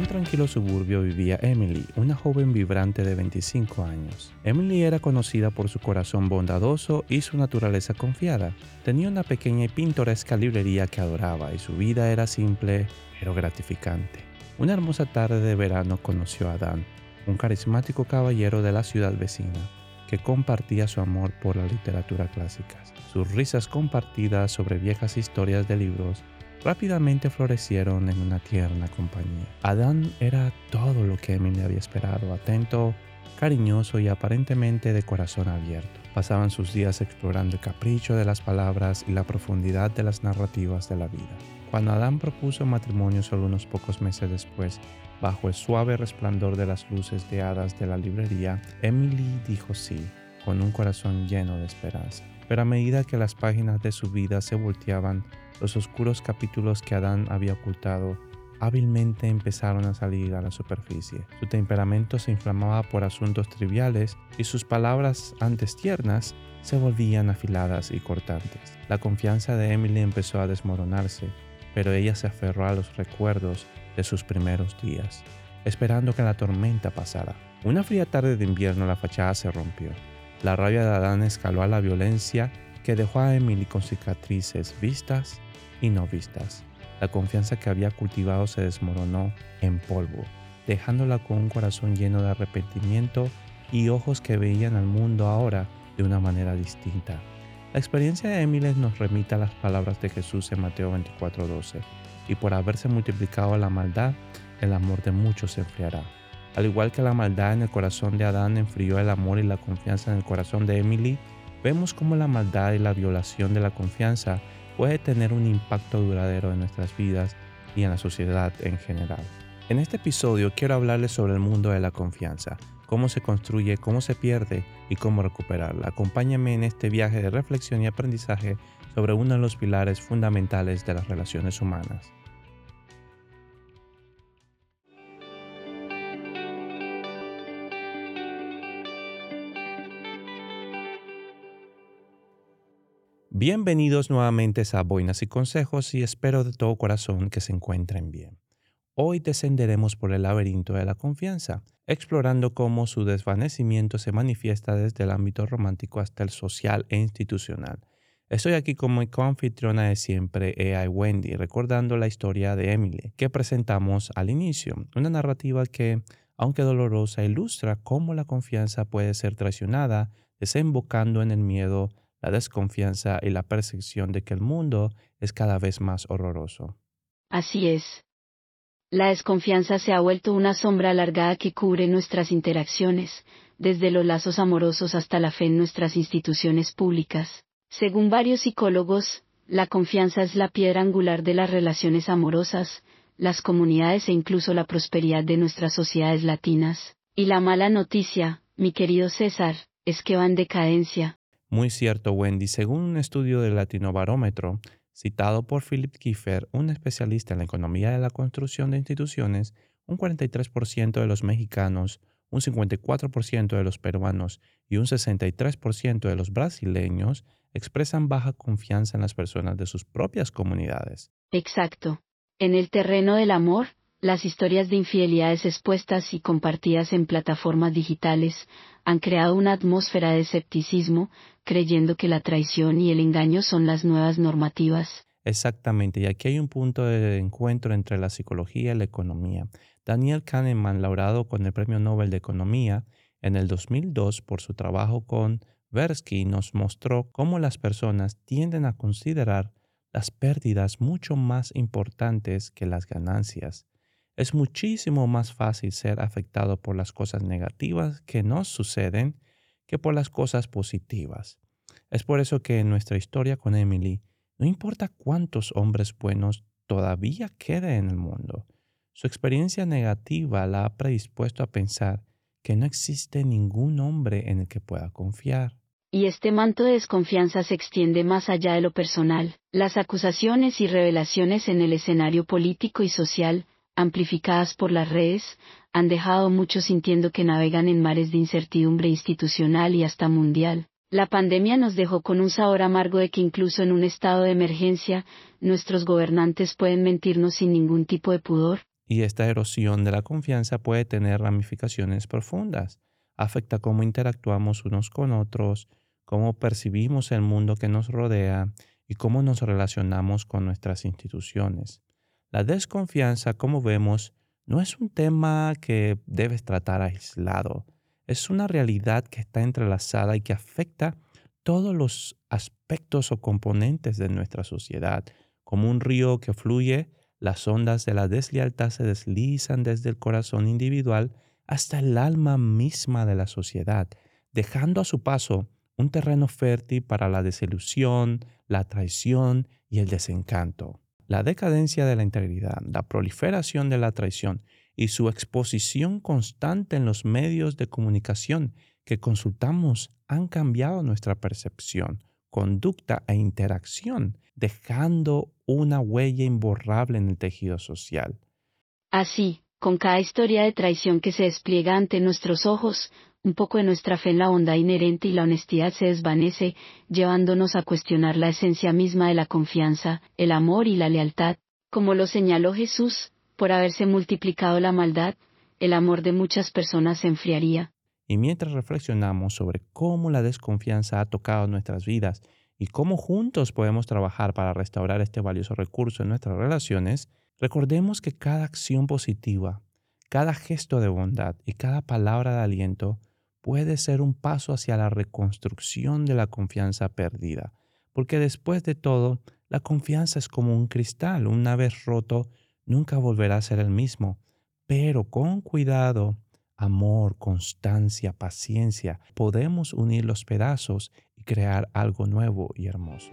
un tranquilo suburbio vivía Emily, una joven vibrante de 25 años. Emily era conocida por su corazón bondadoso y su naturaleza confiada. Tenía una pequeña y pintoresca librería que adoraba y su vida era simple pero gratificante. Una hermosa tarde de verano conoció a Dan, un carismático caballero de la ciudad vecina que compartía su amor por la literatura clásica. Sus risas compartidas sobre viejas historias de libros rápidamente florecieron en una tierna compañía. Adán era todo lo que Emily había esperado, atento, cariñoso y aparentemente de corazón abierto. Pasaban sus días explorando el capricho de las palabras y la profundidad de las narrativas de la vida. Cuando Adán propuso matrimonio solo unos pocos meses después, bajo el suave resplandor de las luces de hadas de la librería, Emily dijo sí, con un corazón lleno de esperanza. Pero a medida que las páginas de su vida se volteaban, los oscuros capítulos que Adán había ocultado hábilmente empezaron a salir a la superficie. Su temperamento se inflamaba por asuntos triviales y sus palabras antes tiernas se volvían afiladas y cortantes. La confianza de Emily empezó a desmoronarse, pero ella se aferró a los recuerdos de sus primeros días, esperando que la tormenta pasara. Una fría tarde de invierno la fachada se rompió. La rabia de Adán escaló a la violencia que dejó a Emily con cicatrices vistas y no vistas. La confianza que había cultivado se desmoronó en polvo, dejándola con un corazón lleno de arrepentimiento y ojos que veían al mundo ahora de una manera distinta. La experiencia de Emily nos remite a las palabras de Jesús en Mateo 24:12, y por haberse multiplicado la maldad, el amor de muchos se enfriará. Al igual que la maldad en el corazón de Adán enfrió el amor y la confianza en el corazón de Emily, vemos cómo la maldad y la violación de la confianza puede tener un impacto duradero en nuestras vidas y en la sociedad en general. En este episodio quiero hablarles sobre el mundo de la confianza, cómo se construye, cómo se pierde y cómo recuperarla. Acompáñame en este viaje de reflexión y aprendizaje sobre uno de los pilares fundamentales de las relaciones humanas, Bienvenidos nuevamente a Boinas y Consejos y espero de todo corazón que se encuentren bien. Hoy descenderemos por el laberinto de la confianza, explorando cómo su desvanecimiento se manifiesta desde el ámbito romántico hasta el social e institucional. Estoy aquí como mi coanfitriona de siempre, AI Wendy, recordando la historia de Emily que presentamos al inicio, una narrativa que, aunque dolorosa, ilustra cómo la confianza puede ser traicionada, desembocando en el miedo la desconfianza y la percepción de que el mundo es cada vez más horroroso. Así es. La desconfianza se ha vuelto una sombra alargada que cubre nuestras interacciones, desde los lazos amorosos hasta la fe en nuestras instituciones públicas. Según varios psicólogos, la confianza es la piedra angular de las relaciones amorosas, las comunidades e incluso la prosperidad de nuestras sociedades latinas. Y la mala noticia, mi querido César, es que va en decadencia. Muy cierto, Wendy. Según un estudio del Latinobarómetro, citado por Philip Kiefer, un especialista en la economía de la construcción de instituciones, un 43% de los mexicanos, un 54% de los peruanos y un 63% de los brasileños expresan baja confianza en las personas de sus propias comunidades. Exacto. En el terreno del amor, las historias de infidelidades expuestas y compartidas en plataformas digitales han creado una atmósfera de escepticismo, creyendo que la traición y el engaño son las nuevas normativas. Exactamente, y aquí hay un punto de encuentro entre la psicología y la economía. Daniel Kahneman, laureado con el Premio Nobel de Economía en el 2002 por su trabajo con Versky, nos mostró cómo las personas tienden a considerar las pérdidas mucho más importantes que las ganancias. Es muchísimo más fácil ser afectado por las cosas negativas que nos suceden que por las cosas positivas. Es por eso que en nuestra historia con Emily, no importa cuántos hombres buenos todavía queden en el mundo, su experiencia negativa la ha predispuesto a pensar que no existe ningún hombre en el que pueda confiar. Y este manto de desconfianza se extiende más allá de lo personal. Las acusaciones y revelaciones en el escenario político y social amplificadas por las redes, han dejado muchos sintiendo que navegan en mares de incertidumbre institucional y hasta mundial. La pandemia nos dejó con un sabor amargo de que incluso en un estado de emergencia, nuestros gobernantes pueden mentirnos sin ningún tipo de pudor. Y esta erosión de la confianza puede tener ramificaciones profundas. Afecta cómo interactuamos unos con otros, cómo percibimos el mundo que nos rodea y cómo nos relacionamos con nuestras instituciones. La desconfianza, como vemos, no es un tema que debes tratar aislado. Es una realidad que está entrelazada y que afecta todos los aspectos o componentes de nuestra sociedad. Como un río que fluye, las ondas de la deslealtad se deslizan desde el corazón individual hasta el alma misma de la sociedad, dejando a su paso un terreno fértil para la desilusión, la traición y el desencanto. La decadencia de la integridad, la proliferación de la traición y su exposición constante en los medios de comunicación que consultamos han cambiado nuestra percepción, conducta e interacción, dejando una huella imborrable en el tejido social. Así, con cada historia de traición que se despliega ante nuestros ojos, un poco de nuestra fe en la bondad inherente y la honestidad se desvanece, llevándonos a cuestionar la esencia misma de la confianza, el amor y la lealtad. Como lo señaló Jesús, por haberse multiplicado la maldad, el amor de muchas personas se enfriaría. Y mientras reflexionamos sobre cómo la desconfianza ha tocado nuestras vidas y cómo juntos podemos trabajar para restaurar este valioso recurso en nuestras relaciones, recordemos que cada acción positiva, cada gesto de bondad y cada palabra de aliento puede ser un paso hacia la reconstrucción de la confianza perdida, porque después de todo, la confianza es como un cristal, una vez roto, nunca volverá a ser el mismo, pero con cuidado, amor, constancia, paciencia, podemos unir los pedazos y crear algo nuevo y hermoso.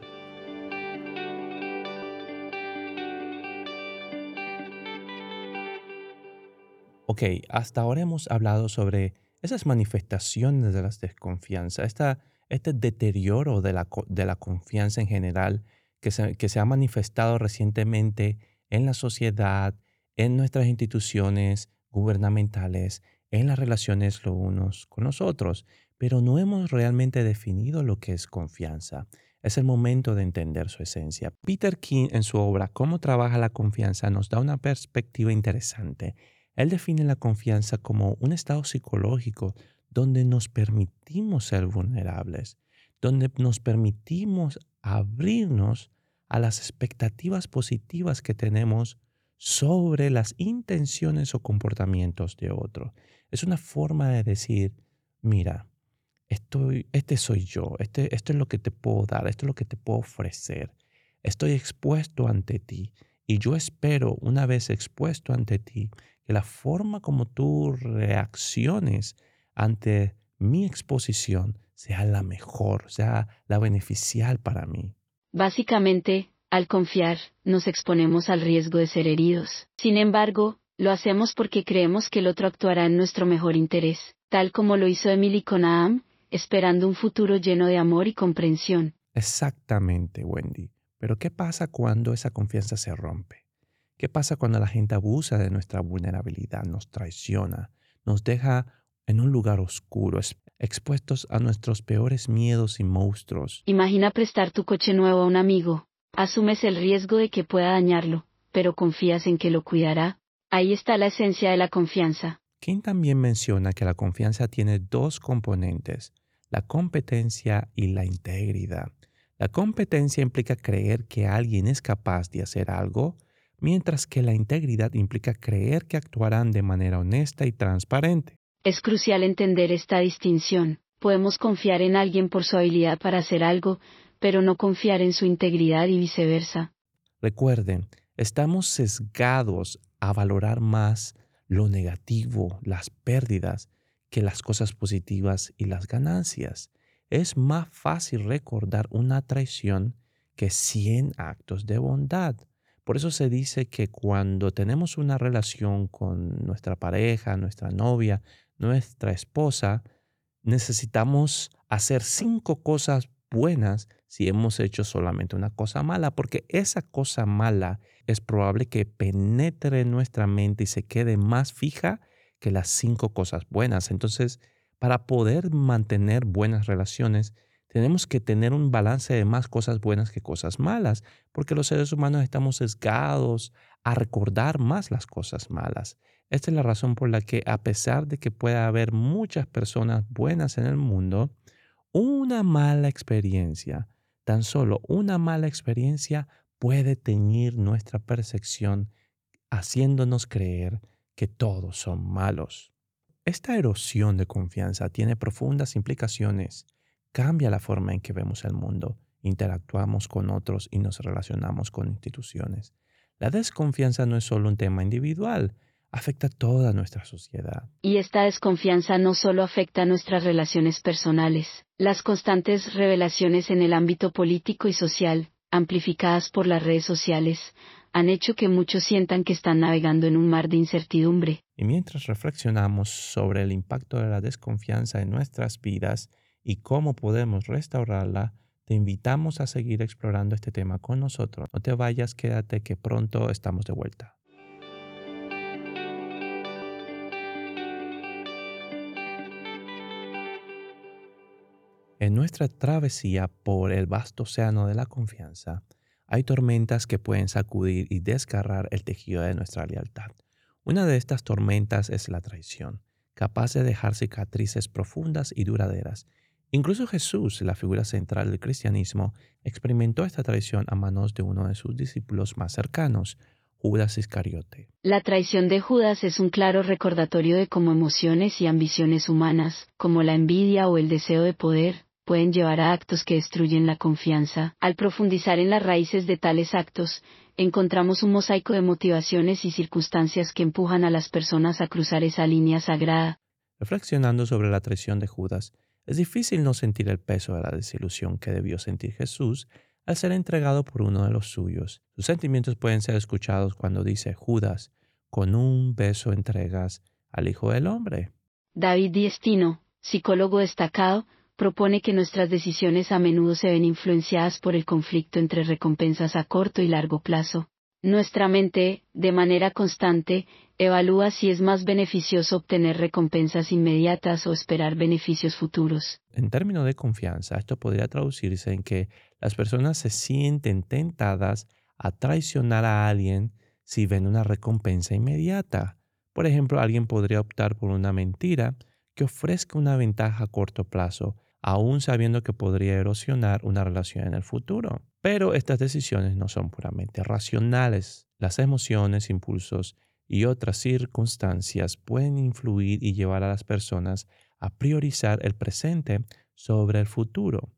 Ok, hasta ahora hemos hablado sobre esas manifestaciones de las desconfianza, este deterioro de la, de la, confianza en general que se, que se ha manifestado recientemente en la sociedad, en nuestras instituciones gubernamentales, en las relaciones los unos con los otros, pero no hemos realmente definido lo que es confianza. Es el momento de entender su esencia. Peter King en su obra Cómo trabaja la confianza nos da una perspectiva interesante él define la confianza como un estado psicológico donde nos permitimos ser vulnerables, donde nos permitimos abrirnos a las expectativas positivas que tenemos sobre las intenciones o comportamientos de otro. Es una forma de decir, mira, estoy, este soy yo, este, esto es lo que te puedo dar, esto es lo que te puedo ofrecer. Estoy expuesto ante ti y yo espero, una vez expuesto ante ti, que la forma como tú reacciones ante mi exposición sea la mejor, sea la beneficial para mí. Básicamente, al confiar, nos exponemos al riesgo de ser heridos. Sin embargo, lo hacemos porque creemos que el otro actuará en nuestro mejor interés, tal como lo hizo Emily con Aam, esperando un futuro lleno de amor y comprensión. Exactamente, Wendy. Pero ¿qué pasa cuando esa confianza se rompe? ¿Qué pasa cuando la gente abusa de nuestra vulnerabilidad, nos traiciona, nos deja en un lugar oscuro, expuestos a nuestros peores miedos y monstruos? Imagina prestar tu coche nuevo a un amigo. Asumes el riesgo de que pueda dañarlo, pero confías en que lo cuidará. Ahí está la esencia de la confianza. King también menciona que la confianza tiene dos componentes, la competencia y la integridad. La competencia implica creer que alguien es capaz de hacer algo mientras que la integridad implica creer que actuarán de manera honesta y transparente. Es crucial entender esta distinción. Podemos confiar en alguien por su habilidad para hacer algo, pero no confiar en su integridad y viceversa. Recuerden, estamos sesgados a valorar más lo negativo, las pérdidas, que las cosas positivas y las ganancias. Es más fácil recordar una traición que 100 actos de bondad. Por eso se dice que cuando tenemos una relación con nuestra pareja, nuestra novia, nuestra esposa, necesitamos hacer cinco cosas buenas si hemos hecho solamente una cosa mala, porque esa cosa mala es probable que penetre en nuestra mente y se quede más fija que las cinco cosas buenas. Entonces, para poder mantener buenas relaciones, tenemos que tener un balance de más cosas buenas que cosas malas, porque los seres humanos estamos sesgados a recordar más las cosas malas. Esta es la razón por la que a pesar de que pueda haber muchas personas buenas en el mundo, una mala experiencia, tan solo una mala experiencia puede teñir nuestra percepción haciéndonos creer que todos son malos. Esta erosión de confianza tiene profundas implicaciones. Cambia la forma en que vemos el mundo, interactuamos con otros y nos relacionamos con instituciones. La desconfianza no es solo un tema individual, afecta a toda nuestra sociedad. Y esta desconfianza no solo afecta a nuestras relaciones personales, las constantes revelaciones en el ámbito político y social, amplificadas por las redes sociales, han hecho que muchos sientan que están navegando en un mar de incertidumbre. Y mientras reflexionamos sobre el impacto de la desconfianza en nuestras vidas y cómo podemos restaurarla, te invitamos a seguir explorando este tema con nosotros. No te vayas, quédate que pronto estamos de vuelta. En nuestra travesía por el vasto océano de la confianza, hay tormentas que pueden sacudir y desgarrar el tejido de nuestra lealtad. Una de estas tormentas es la traición, capaz de dejar cicatrices profundas y duraderas Incluso Jesús, la figura central del cristianismo, experimentó esta traición a manos de uno de sus discípulos más cercanos, Judas Iscariote. La traición de Judas es un claro recordatorio de cómo emociones y ambiciones humanas, como la envidia o el deseo de poder, pueden llevar a actos que destruyen la confianza. Al profundizar en las raíces de tales actos, encontramos un mosaico de motivaciones y circunstancias que empujan a las personas a cruzar esa línea sagrada. Reflexionando sobre la traición de Judas, es difícil no sentir el peso de la desilusión que debió sentir Jesús al ser entregado por uno de los suyos. Sus sentimientos pueden ser escuchados cuando dice Judas, con un beso entregas al Hijo del Hombre. David Diestino, psicólogo destacado, propone que nuestras decisiones a menudo se ven influenciadas por el conflicto entre recompensas a corto y largo plazo. Nuestra mente, de manera constante, evalúa si es más beneficioso obtener recompensas inmediatas o esperar beneficios futuros. En términos de confianza, esto podría traducirse en que las personas se sienten tentadas a traicionar a alguien si ven una recompensa inmediata. Por ejemplo, alguien podría optar por una mentira que ofrezca una ventaja a corto plazo, aún sabiendo que podría erosionar una relación en el futuro. Pero estas decisiones no son puramente racionales. Las emociones, impulsos y otras circunstancias pueden influir y llevar a las personas a priorizar el presente sobre el futuro.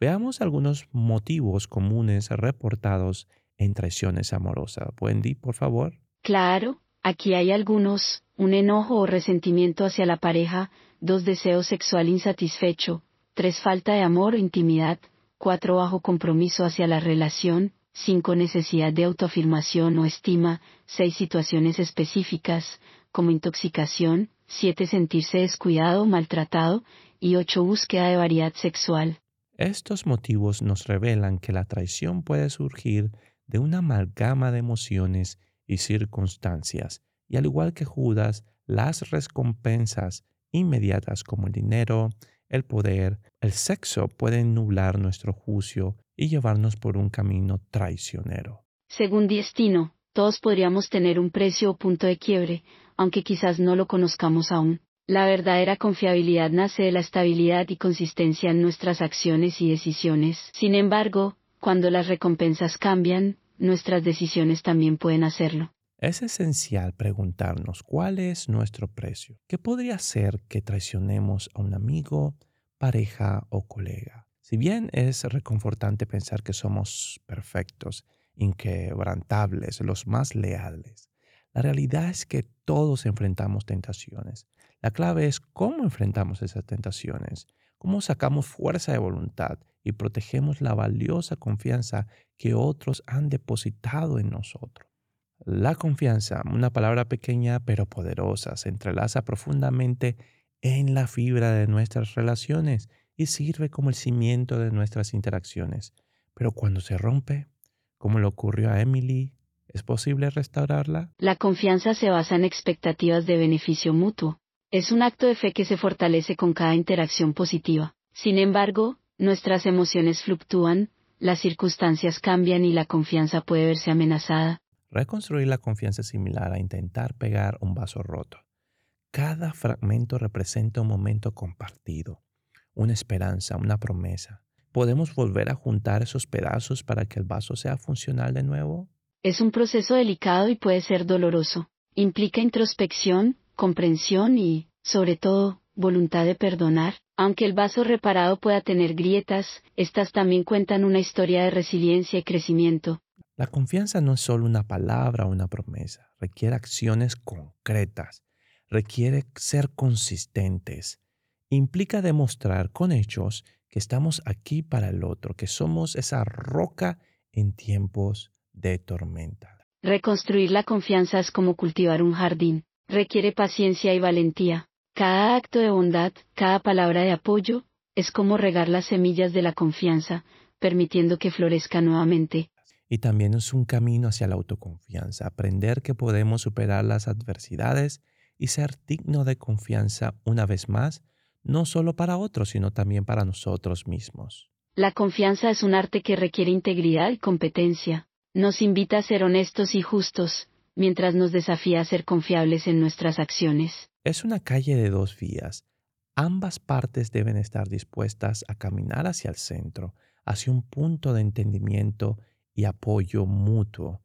Veamos algunos motivos comunes reportados en traiciones amorosas. Wendy, por favor. Claro, aquí hay algunos, un enojo o resentimiento hacia la pareja, dos deseos sexual insatisfecho, tres falta de amor o intimidad, 4 bajo compromiso hacia la relación, 5 necesidad de autoafirmación o estima, 6 situaciones específicas, como intoxicación, 7 sentirse descuidado o maltratado, y 8 búsqueda de variedad sexual. Estos motivos nos revelan que la traición puede surgir de una amalgama de emociones y circunstancias, y al igual que Judas, las recompensas inmediatas como el dinero, el poder, el sexo pueden nublar nuestro juicio y llevarnos por un camino traicionero. Según destino, todos podríamos tener un precio o punto de quiebre, aunque quizás no lo conozcamos aún. La verdadera confiabilidad nace de la estabilidad y consistencia en nuestras acciones y decisiones. Sin embargo, cuando las recompensas cambian, nuestras decisiones también pueden hacerlo. Es esencial preguntarnos cuál es nuestro precio. ¿Qué podría ser que traicionemos a un amigo, pareja o colega? Si bien es reconfortante pensar que somos perfectos, inquebrantables, los más leales, la realidad es que todos enfrentamos tentaciones. La clave es cómo enfrentamos esas tentaciones, cómo sacamos fuerza de voluntad y protegemos la valiosa confianza que otros han depositado en nosotros. La confianza, una palabra pequeña pero poderosa, se entrelaza profundamente en la fibra de nuestras relaciones y sirve como el cimiento de nuestras interacciones. Pero cuando se rompe, como le ocurrió a Emily, ¿es posible restaurarla? La confianza se basa en expectativas de beneficio mutuo. Es un acto de fe que se fortalece con cada interacción positiva. Sin embargo, nuestras emociones fluctúan, las circunstancias cambian y la confianza puede verse amenazada. Reconstruir la confianza es similar a intentar pegar un vaso roto. Cada fragmento representa un momento compartido, una esperanza, una promesa. ¿Podemos volver a juntar esos pedazos para que el vaso sea funcional de nuevo? Es un proceso delicado y puede ser doloroso. Implica introspección, comprensión y, sobre todo, voluntad de perdonar. Aunque el vaso reparado pueda tener grietas, estas también cuentan una historia de resiliencia y crecimiento. La confianza no es solo una palabra o una promesa, requiere acciones concretas, requiere ser consistentes, implica demostrar con hechos que estamos aquí para el otro, que somos esa roca en tiempos de tormenta. Reconstruir la confianza es como cultivar un jardín, requiere paciencia y valentía. Cada acto de bondad, cada palabra de apoyo, es como regar las semillas de la confianza, permitiendo que florezca nuevamente. Y también es un camino hacia la autoconfianza, aprender que podemos superar las adversidades y ser digno de confianza una vez más, no solo para otros, sino también para nosotros mismos. La confianza es un arte que requiere integridad y competencia. Nos invita a ser honestos y justos, mientras nos desafía a ser confiables en nuestras acciones. Es una calle de dos vías. Ambas partes deben estar dispuestas a caminar hacia el centro, hacia un punto de entendimiento y apoyo mutuo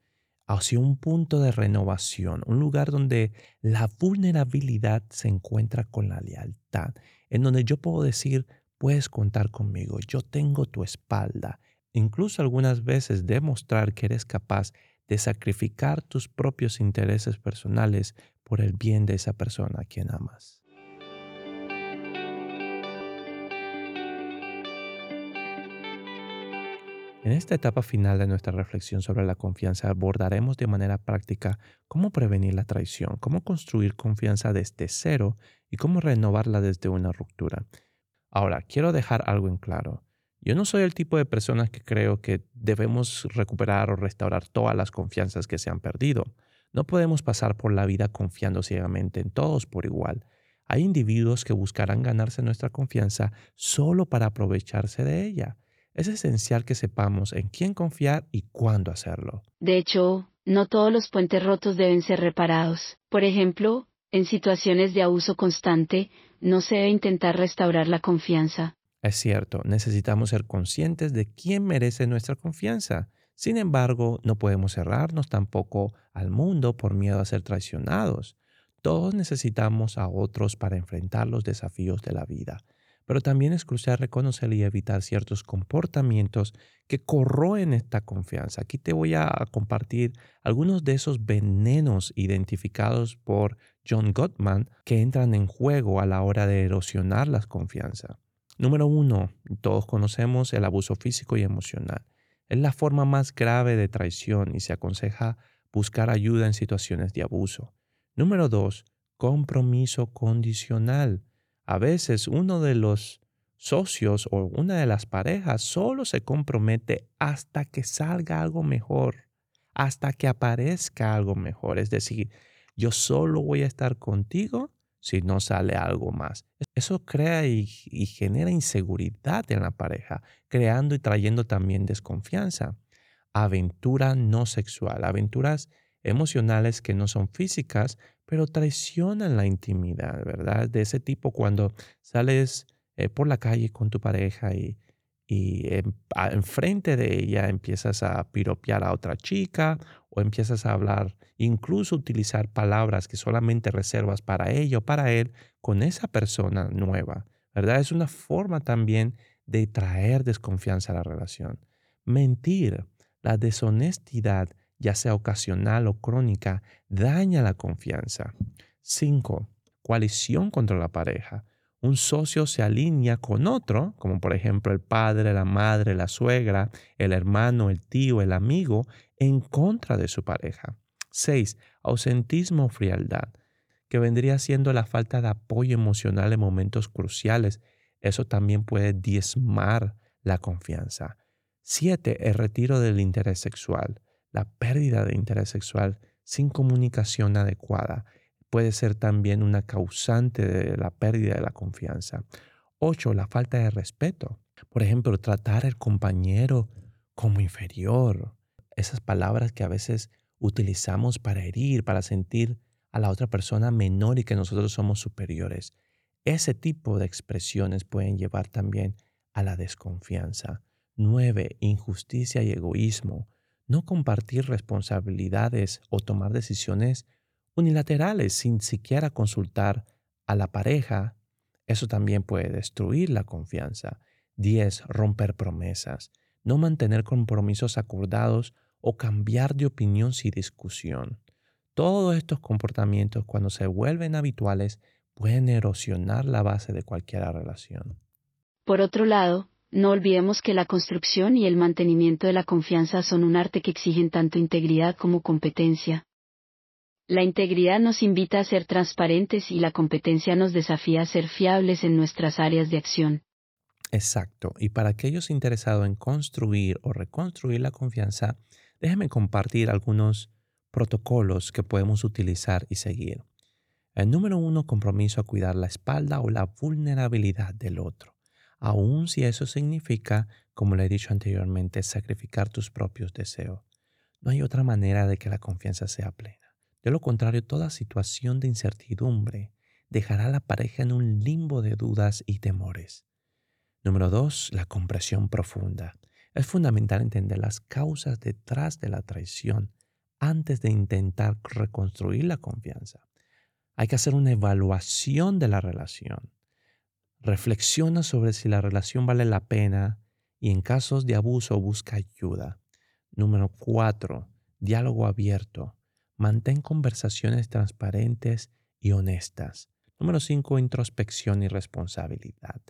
hacia un punto de renovación, un lugar donde la vulnerabilidad se encuentra con la lealtad, en donde yo puedo decir, puedes contar conmigo, yo tengo tu espalda, incluso algunas veces demostrar que eres capaz de sacrificar tus propios intereses personales por el bien de esa persona a quien amas. En esta etapa final de nuestra reflexión sobre la confianza abordaremos de manera práctica cómo prevenir la traición, cómo construir confianza desde cero y cómo renovarla desde una ruptura. Ahora, quiero dejar algo en claro. Yo no soy el tipo de persona que creo que debemos recuperar o restaurar todas las confianzas que se han perdido. No podemos pasar por la vida confiando ciegamente en todos por igual. Hay individuos que buscarán ganarse nuestra confianza solo para aprovecharse de ella es esencial que sepamos en quién confiar y cuándo hacerlo. De hecho, no todos los puentes rotos deben ser reparados. Por ejemplo, en situaciones de abuso constante, no se debe intentar restaurar la confianza. Es cierto, necesitamos ser conscientes de quién merece nuestra confianza. Sin embargo, no podemos cerrarnos tampoco al mundo por miedo a ser traicionados. Todos necesitamos a otros para enfrentar los desafíos de la vida pero también es crucial reconocer y evitar ciertos comportamientos que corroen esta confianza. Aquí te voy a compartir algunos de esos venenos identificados por John Gottman que entran en juego a la hora de erosionar la confianza. Número uno, todos conocemos el abuso físico y emocional. Es la forma más grave de traición y se aconseja buscar ayuda en situaciones de abuso. Número dos, compromiso condicional. A veces uno de los socios o una de las parejas solo se compromete hasta que salga algo mejor, hasta que aparezca algo mejor. Es decir, yo solo voy a estar contigo si no sale algo más. Eso crea y, genera inseguridad en la pareja, creando y trayendo también desconfianza. Aventura no sexual, aventuras emocionales que no son físicas, pero traicionan la intimidad, ¿verdad? De ese tipo cuando sales eh, por la calle con tu pareja y, y enfrente de ella empiezas a piropear a otra chica o empiezas a hablar, incluso utilizar palabras que solamente reservas para ella o para él con esa persona nueva, ¿verdad? Es una forma también de traer desconfianza a la relación. Mentir, la deshonestidad ya sea ocasional o crónica, daña la confianza. 5. Coalición contra la pareja. Un socio se alinea con otro, como por ejemplo el padre, la madre, la suegra, el hermano, el tío, el amigo, en contra de su pareja. 6. Ausentismo o frialdad, que vendría siendo la falta de apoyo emocional en momentos cruciales. Eso también puede diezmar la confianza. 7. El retiro del interés sexual la pérdida de interés sexual sin comunicación adecuada puede ser también una causante de la pérdida de la confianza. Ocho, la falta de respeto. Por ejemplo, tratar al compañero como inferior. Esas palabras que a veces utilizamos para herir, para sentir a la otra persona menor y que nosotros somos superiores. Ese tipo de expresiones pueden llevar también a la desconfianza. 9. Injusticia y egoísmo. No compartir responsabilidades o tomar decisiones unilaterales sin siquiera consultar a la pareja. Eso también puede destruir la confianza. 10. Romper promesas. No mantener compromisos acordados o cambiar de opinión sin discusión. Todos estos comportamientos, cuando se vuelven habituales, pueden erosionar la base de cualquier relación. Por otro lado, no olvidemos que la construcción y el mantenimiento de la confianza son un arte que exigen tanto integridad como competencia. La integridad nos invita a ser transparentes y la competencia nos desafía a ser fiables en nuestras áreas de acción. Exacto. Y para aquellos interesados en construir o reconstruir la confianza, déjenme compartir algunos protocolos que podemos utilizar y seguir. El número uno, compromiso a cuidar la espalda o la vulnerabilidad del otro, aun si eso significa, como le he dicho anteriormente, sacrificar tus propios deseos. No hay otra manera de que la confianza sea plena. De lo contrario, toda situación de incertidumbre dejará a la pareja en un limbo de dudas y temores. Número dos, la compresión profunda. Es fundamental entender las causas detrás de la traición antes de intentar reconstruir la confianza. Hay que hacer una evaluación de la relación. Reflexiona sobre si la relación vale la pena y en casos de abuso busca ayuda. Número cuatro, diálogo abierto. Mantén conversaciones transparentes y honestas. Número cinco, introspección y responsabilidad.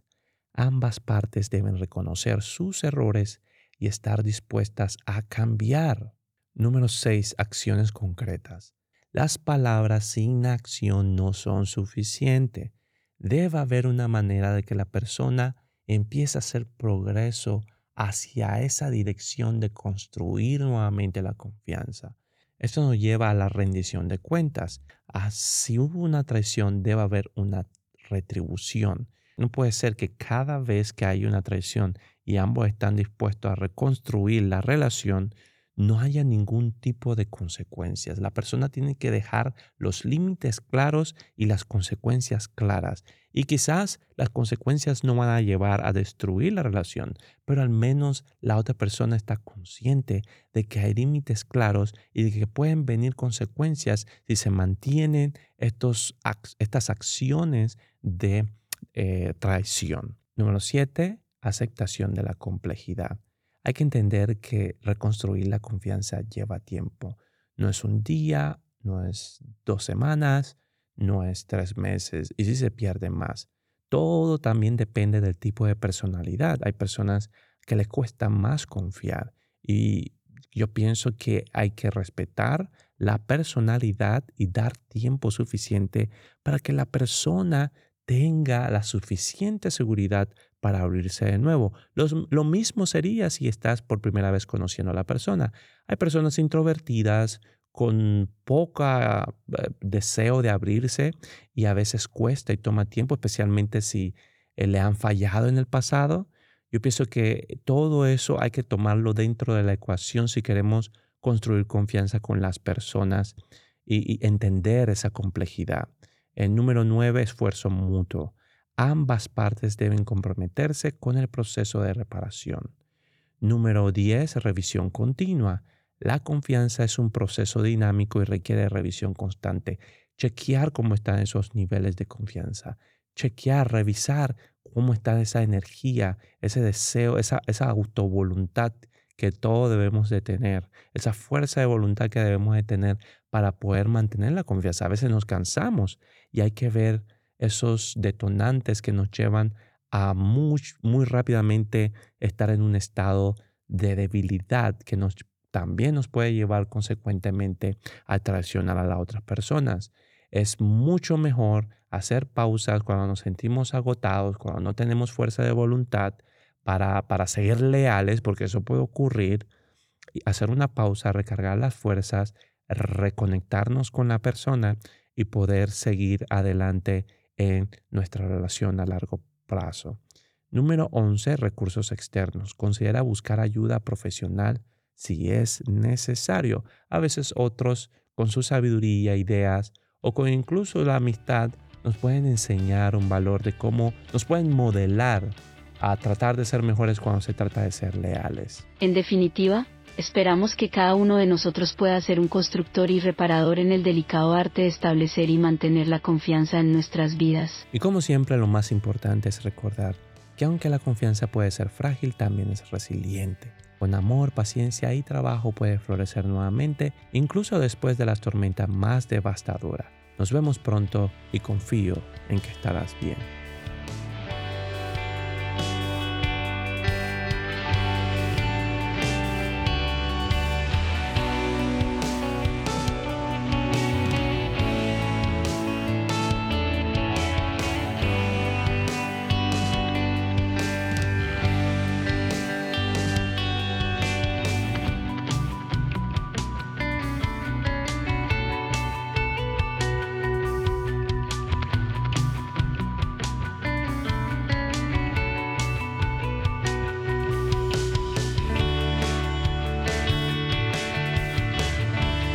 Ambas partes deben reconocer sus errores y estar dispuestas a cambiar. Número 6. Acciones concretas. Las palabras sin acción no son suficientes. Debe haber una manera de que la persona empiece a hacer progreso hacia esa dirección de construir nuevamente la confianza. Esto nos lleva a la rendición de cuentas. Ah, si hubo una traición, debe haber una retribución. No puede ser que cada vez que hay una traición y ambos están dispuestos a reconstruir la relación, no haya ningún tipo de consecuencias. La persona tiene que dejar los límites claros y las consecuencias claras. Y quizás las consecuencias no van a llevar a destruir la relación, pero al menos la otra persona está consciente de que hay límites claros y de que pueden venir consecuencias si se mantienen estos, estas acciones de eh, traición. Número siete, aceptación de la complejidad. Hay que entender que reconstruir la confianza lleva tiempo. No es un día, no es dos semanas, no es tres meses y si se pierde más. Todo también depende del tipo de personalidad. Hay personas que les cuesta más confiar y yo pienso que hay que respetar la personalidad y dar tiempo suficiente para que la persona tenga la suficiente seguridad para abrirse de nuevo. lo mismo sería si estás por primera vez conociendo a la persona. Hay personas introvertidas con poca eh, deseo de abrirse y a veces cuesta y toma tiempo, especialmente si eh, le han fallado en el pasado. Yo pienso que todo eso hay que tomarlo dentro de la ecuación si queremos construir confianza con las personas y entender esa complejidad. El número nueve, esfuerzo mutuo. Ambas partes deben comprometerse con el proceso de reparación. Número 10. Revisión continua. La confianza es un proceso dinámico y requiere revisión constante. Chequear cómo están esos niveles de confianza. Chequear, revisar cómo está esa energía, ese deseo, esa, esa autovoluntad que todos debemos de tener, esa fuerza de voluntad que debemos de tener para poder mantener la confianza. A veces nos cansamos y hay que ver esos detonantes que nos llevan a muy, muy rápidamente estar en un estado de debilidad que nos, también nos puede llevar consecuentemente a traicionar a las otras personas. Es mucho mejor hacer pausas cuando nos sentimos agotados, cuando no tenemos fuerza de voluntad, para, para seguir leales, porque eso puede ocurrir, hacer una pausa, recargar las fuerzas, reconectarnos con la persona y poder seguir adelante en nuestra relación a largo plazo. Número 11. Recursos externos. Considera buscar ayuda profesional si es necesario. A veces otros, con su sabiduría, ideas o con incluso la amistad, nos pueden enseñar un valor de cómo nos pueden modelar a tratar de ser mejores cuando se trata de ser leales. En definitiva, esperamos que cada uno de nosotros pueda ser un constructor y reparador en el delicado arte de establecer y mantener la confianza en nuestras vidas. Y como siempre, lo más importante es recordar que aunque la confianza puede ser frágil, también es resiliente. Con amor, paciencia y trabajo puede florecer nuevamente, incluso después de las tormentas más devastadoras. Nos vemos pronto y confío en que estarás bien.